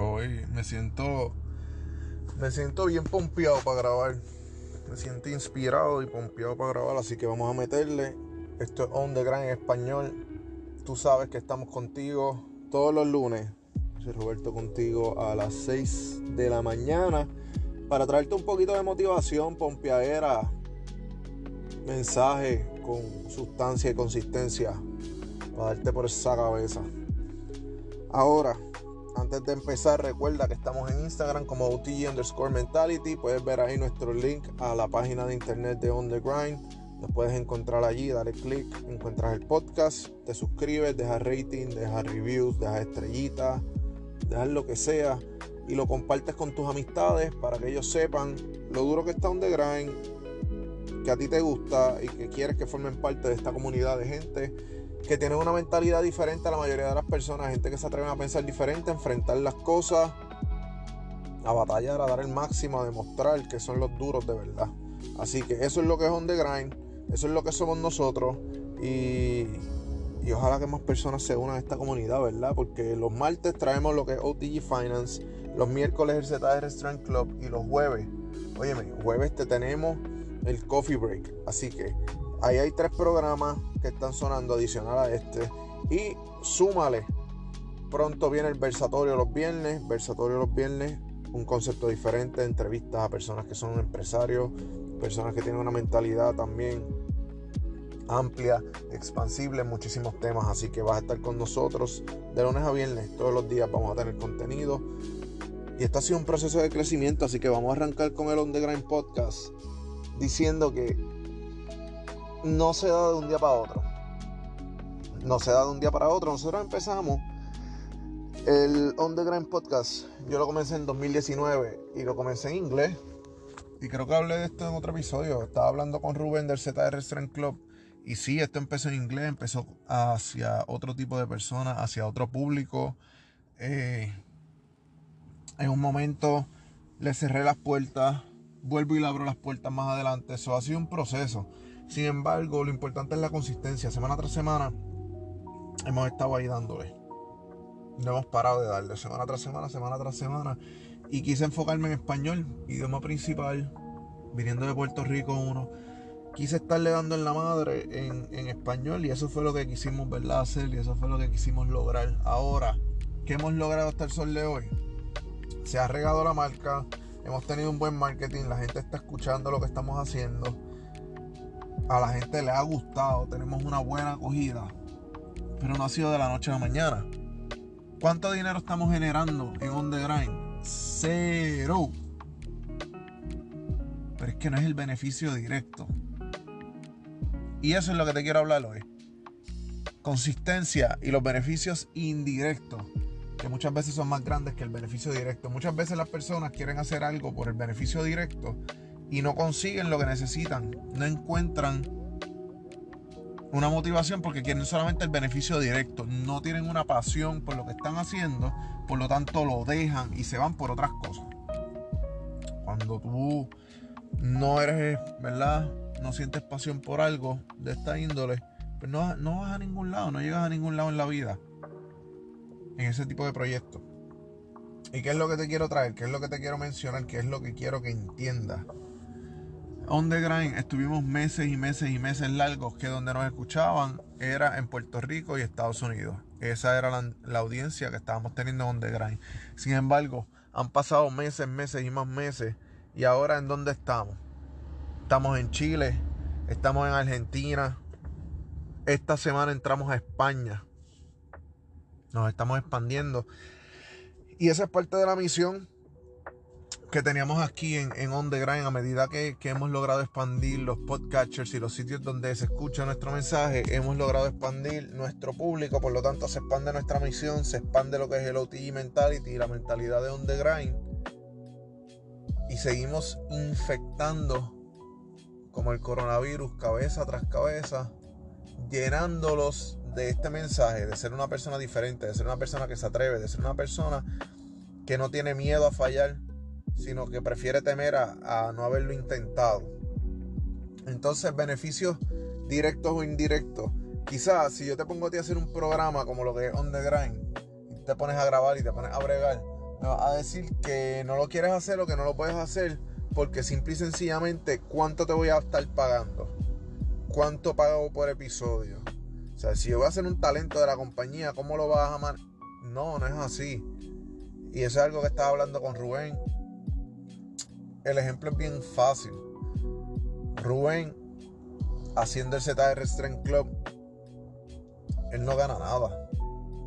Hoy me siento. Me siento bien pompeado para grabar. Me siento inspirado y pompeado para grabar. Así que vamos a meterle. Esto es On the en español. Tú sabes que estamos contigo todos los lunes. Soy Roberto contigo a las 6 de la mañana. Para traerte un poquito de motivación, pompeadera. Mensaje con sustancia y consistencia. Para darte por esa cabeza. Ahora, antes de empezar, recuerda que estamos en Instagram como OTG underscore mentality. Puedes ver ahí nuestro link a la página de internet de On The Grind. Nos puedes encontrar allí, dale click, encuentras el podcast, te suscribes, dejas rating, dejas reviews, dejas estrellitas, dejas lo que sea y lo compartes con tus amistades para que ellos sepan lo duro que está On The Grind, que a ti te gusta y que quieres que formen parte de esta comunidad de gente que tienen una mentalidad diferente a la mayoría de las personas, gente que se atreven a pensar diferente, a enfrentar las cosas, a batallar, a dar el máximo, a demostrar que son los duros de verdad. Así que eso es lo que es On The Grind, eso es lo que somos nosotros y, y ojalá que más personas se unan a esta comunidad, ¿verdad? Porque los martes traemos lo que es OTG Finance, los miércoles el ZR Strength Club y los jueves, óyeme, jueves te tenemos el Coffee Break. Así que ahí hay tres programas que están sonando adicional a este. Y súmale. Pronto viene el versatorio los viernes. Versatorio los viernes. Un concepto diferente. Entrevistas a personas que son empresarios. Personas que tienen una mentalidad también amplia, expansible en muchísimos temas. Así que vas a estar con nosotros de lunes a viernes. Todos los días vamos a tener contenido. Y esto ha sido un proceso de crecimiento. Así que vamos a arrancar con el On The Grind Podcast. Diciendo que no se da de un día para otro. No se da de un día para otro. Nosotros empezamos el On The Grind Podcast. Yo lo comencé en 2019 y lo comencé en inglés. Y creo que hablé de esto en otro episodio. Estaba hablando con Rubén del ZR Strength Club. Y sí, esto empezó en inglés, empezó hacia otro tipo de personas, hacia otro público. Eh, en un momento le cerré las puertas, vuelvo y le abro las puertas más adelante. Eso ha sido un proceso. Sin embargo, lo importante es la consistencia. Semana tras semana hemos estado ahí dándole. No hemos parado de darle semana tras semana, semana tras semana. Y quise enfocarme en español, idioma principal, viniendo de Puerto Rico uno. Quise estarle dando en la madre en, español y eso fue lo que quisimos ¿verdad? hacer y eso fue lo que quisimos lograr. Ahora, ¿qué hemos logrado hasta el sol de hoy? Se ha regado la marca, hemos tenido un buen marketing, la gente está escuchando lo que estamos haciendo a la gente le ha gustado, tenemos una buena acogida, pero no ha sido de la noche a la mañana. ¿Cuánto dinero estamos generando en On The Grind? Cero. Pero es que no es el beneficio directo. Y eso es lo que te quiero hablar hoy. Consistencia y los beneficios indirectos, que muchas veces son más grandes que el beneficio directo. Muchas veces las personas quieren hacer algo por el beneficio directo y no consiguen lo que necesitan, no encuentran una motivación porque quieren solamente el beneficio directo, no tienen una pasión por lo que están haciendo, por lo tanto lo dejan y se van por otras cosas. Cuando tú no eres, ¿verdad? No sientes pasión por algo de esta índole, pues no, no vas a ningún lado, no llegas a ningún lado en la vida, en ese tipo de proyectos. ¿Y qué es lo que te quiero traer? ¿Qué es lo que te quiero mencionar? ¿Qué es lo que quiero que entiendas? On the Grind estuvimos meses y meses y meses largos que donde nos escuchaban era en Puerto Rico y Estados Unidos. Esa era la, audiencia que estábamos teniendo On the Grind. Sin embargo, han pasado meses, meses y más meses. Y ahora en dónde estamos? Estamos en Chile, estamos en Argentina. Esta semana entramos a España. Nos estamos expandiendo. Y esa es parte de la misión que teníamos aquí en, en On The Grind, a medida que, hemos logrado expandir los podcatchers y los sitios donde se escucha nuestro mensaje, hemos logrado expandir nuestro público, por lo tanto se expande nuestra misión, se expande lo que es el OTG Mentality, la mentalidad de On The Grind. Y seguimos infectando como el coronavirus cabeza tras cabeza, llenándolos de este mensaje, de ser una persona diferente, de ser una persona que se atreve, de ser una persona que no tiene miedo a fallar sino que prefiere temer a, no haberlo intentado. Entonces, beneficios directos o indirectos. Quizás si yo te pongo a ti a hacer un programa como lo que es On The Grind, y te pones a grabar y te pones a bregar, me vas a decir que no lo quieres hacer o que no lo puedes hacer porque simple y sencillamente cuánto te voy a estar pagando. ¿Cuánto pago por episodio? O sea, si yo voy a ser un talento de la compañía, ¿cómo lo vas a amar? No, no es así. Y eso es algo que estaba hablando con Rubén. El ejemplo es bien fácil. Rubén, haciendo el ZR Strength Club, él no gana nada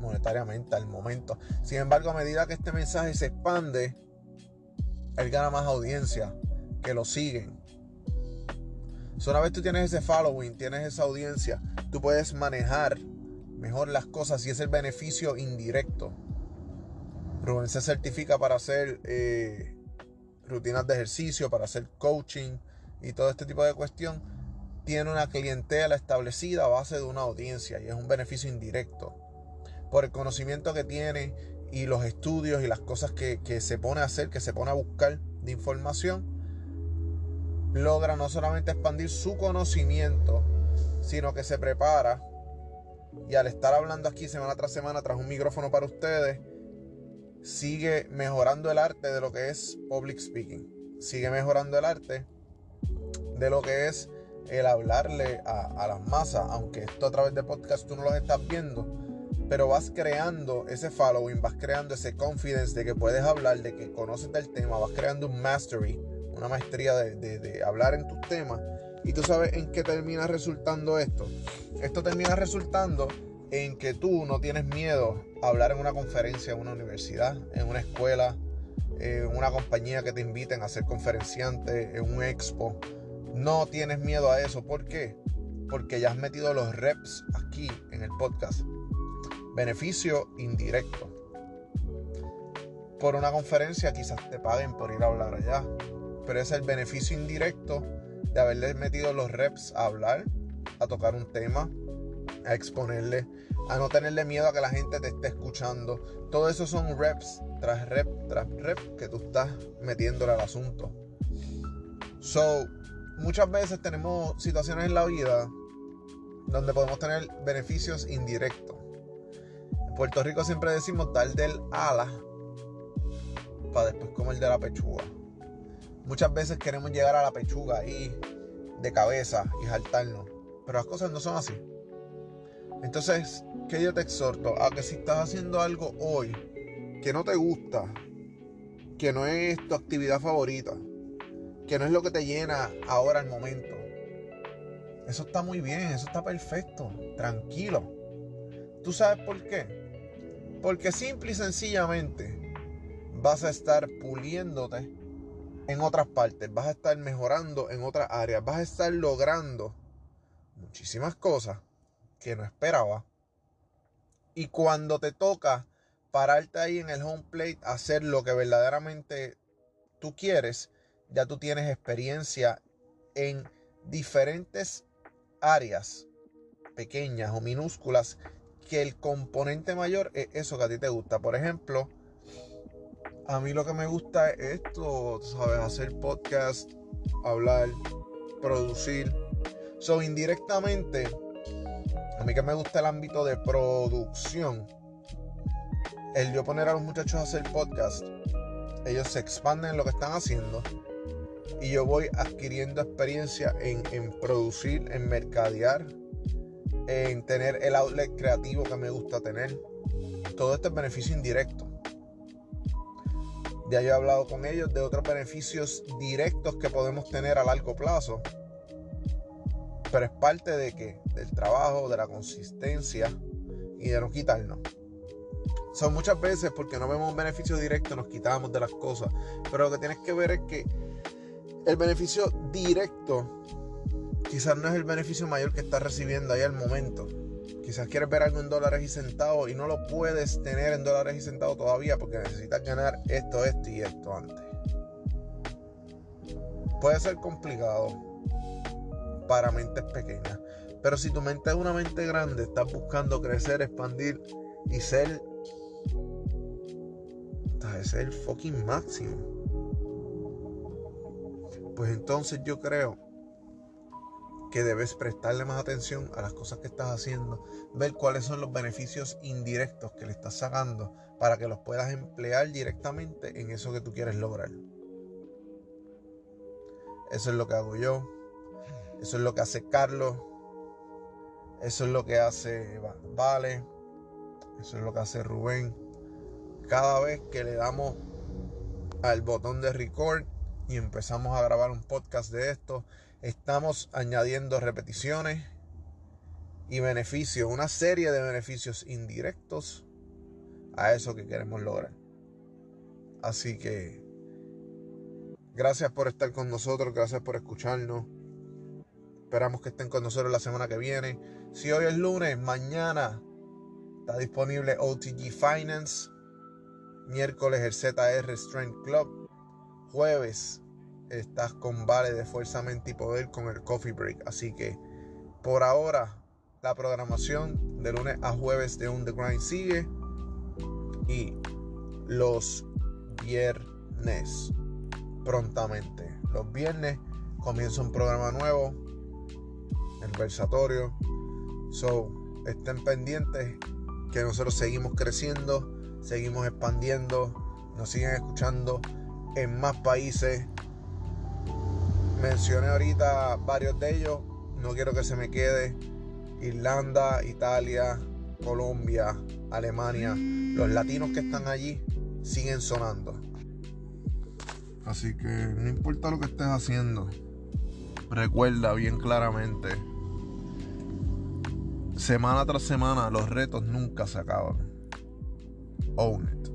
monetariamente al momento. Sin embargo, a medida que este mensaje se expande, él gana más audiencia que lo siguen. So, una vez tú tienes ese following, tienes esa audiencia, tú puedes manejar mejor las cosas y es el beneficio indirecto. Rubén se certifica para hacer eh, rutinas de ejercicio, para hacer coaching y todo este tipo de cuestión. Tiene una clientela establecida a base de una audiencia y es un beneficio indirecto. Por el conocimiento que tiene y los estudios y las cosas que, que se pone a hacer, que se pone a buscar de información, logra no solamente expandir su conocimiento, sino que se prepara y al estar hablando aquí semana tras semana tras un micrófono para ustedes, sigue mejorando el arte de lo que es public speaking. Sigue mejorando el arte de lo que es el hablarle a, las masas, aunque esto a través de podcast tú no los estás viendo, pero vas creando ese following, vas creando ese confidence de que puedes hablar, de que conoces del tema, vas creando un mastery una maestría de, hablar en tus temas. Y tú sabes en qué termina resultando esto. Esto termina resultando en que tú no tienes miedo a hablar en una conferencia, en una universidad, en una escuela, en una compañía que te inviten a ser conferenciante, en un expo. No tienes miedo a eso. ¿Por qué? Porque ya has metido los reps aquí en el podcast. Beneficio indirecto. Por una conferencia quizás te paguen por ir a hablar allá pero es el beneficio indirecto de haberle metido los reps a hablar, a tocar un tema, a exponerle, a no tenerle miedo a que la gente te esté escuchando. Todo eso son reps tras rep tras rep que tú estás metiéndole al asunto. So, muchas veces tenemos situaciones en la vida donde podemos tener beneficios indirectos. En Puerto Rico siempre decimos dar del ala para después comer de la pechuga. Muchas veces queremos llegar a la pechuga ahí de cabeza y saltarnos. Pero las cosas no son así. Entonces, que yo te exhorto a que si estás haciendo algo hoy que no te gusta, que no es tu actividad favorita, que no es lo que te llena ahora al momento, eso está muy bien, eso está perfecto, tranquilo. ¿Tú sabes por qué? Porque simple y sencillamente vas a estar puliéndote en otras partes, vas a estar mejorando en otras áreas, vas a estar logrando muchísimas cosas que no esperaba. Y cuando te toca pararte ahí en el home plate, hacer lo que verdaderamente tú quieres, ya tú tienes experiencia en diferentes áreas pequeñas o minúsculas que el componente mayor es eso que a ti te gusta. Por ejemplo, a mí lo que me gusta es esto, ¿sabes? Hacer podcast, hablar, producir. So, indirectamente, a mí que me gusta el ámbito de producción, el yo poner a los muchachos a hacer podcast, ellos se expanden en lo que están haciendo y yo voy adquiriendo experiencia en, en producir, en mercadear, en tener el outlet creativo que me gusta tener. Todo esto es beneficio indirecto. Ya yo he hablado con ellos de otros beneficios directos que podemos tener a largo plazo. Pero es parte de que del trabajo, de la consistencia y de no quitarnos. Son muchas veces porque no vemos un beneficio directo nos quitamos de las cosas. Pero lo que tienes que ver es que el beneficio directo quizás no es el beneficio mayor que estás recibiendo ahí al momento. Quizás quieres ver algo en dólares y centavos y no lo puedes tener en dólares y centavos todavía porque necesitas ganar esto, esto y esto antes. Puede ser complicado para mentes pequeñas. Pero si tu mente es una mente grande, estás buscando crecer, expandir y ser. Ser el fucking máximo. Pues entonces yo creo que debes prestarle más atención a las cosas que estás haciendo, ver cuáles son los beneficios indirectos que le estás sacando para que los puedas emplear directamente en eso que tú quieres lograr. Eso es lo que hago yo. Eso es lo que hace Carlos. Eso es lo que hace Vale. Eso es lo que hace Rubén. Cada vez que le damos al botón de record y empezamos a grabar un podcast de esto, estamos añadiendo repeticiones y beneficios, una serie de beneficios indirectos a eso que queremos lograr. Así que gracias por estar con nosotros, gracias por escucharnos. Esperamos que estén con nosotros la semana que viene. Si hoy es lunes, mañana está disponible OTG Finance. Miércoles el ZR Strength Club. Jueves estás con Vale de Fuerza, Mente y Poder con el Coffee Break. Así que por ahora la programación de lunes a jueves de On The Grind sigue. Y los viernes prontamente. Los viernes comienza un programa nuevo. El versatorio. So, estén pendientes que nosotros seguimos creciendo, seguimos expandiendo, nos siguen escuchando en más países. Mencioné ahorita varios de ellos, no quiero que se me quede. Irlanda, Italia, Colombia, Alemania, los latinos que están allí siguen sonando. Así que no importa lo que estés haciendo, recuerda bien claramente, semana tras semana los retos nunca se acaban. Own it.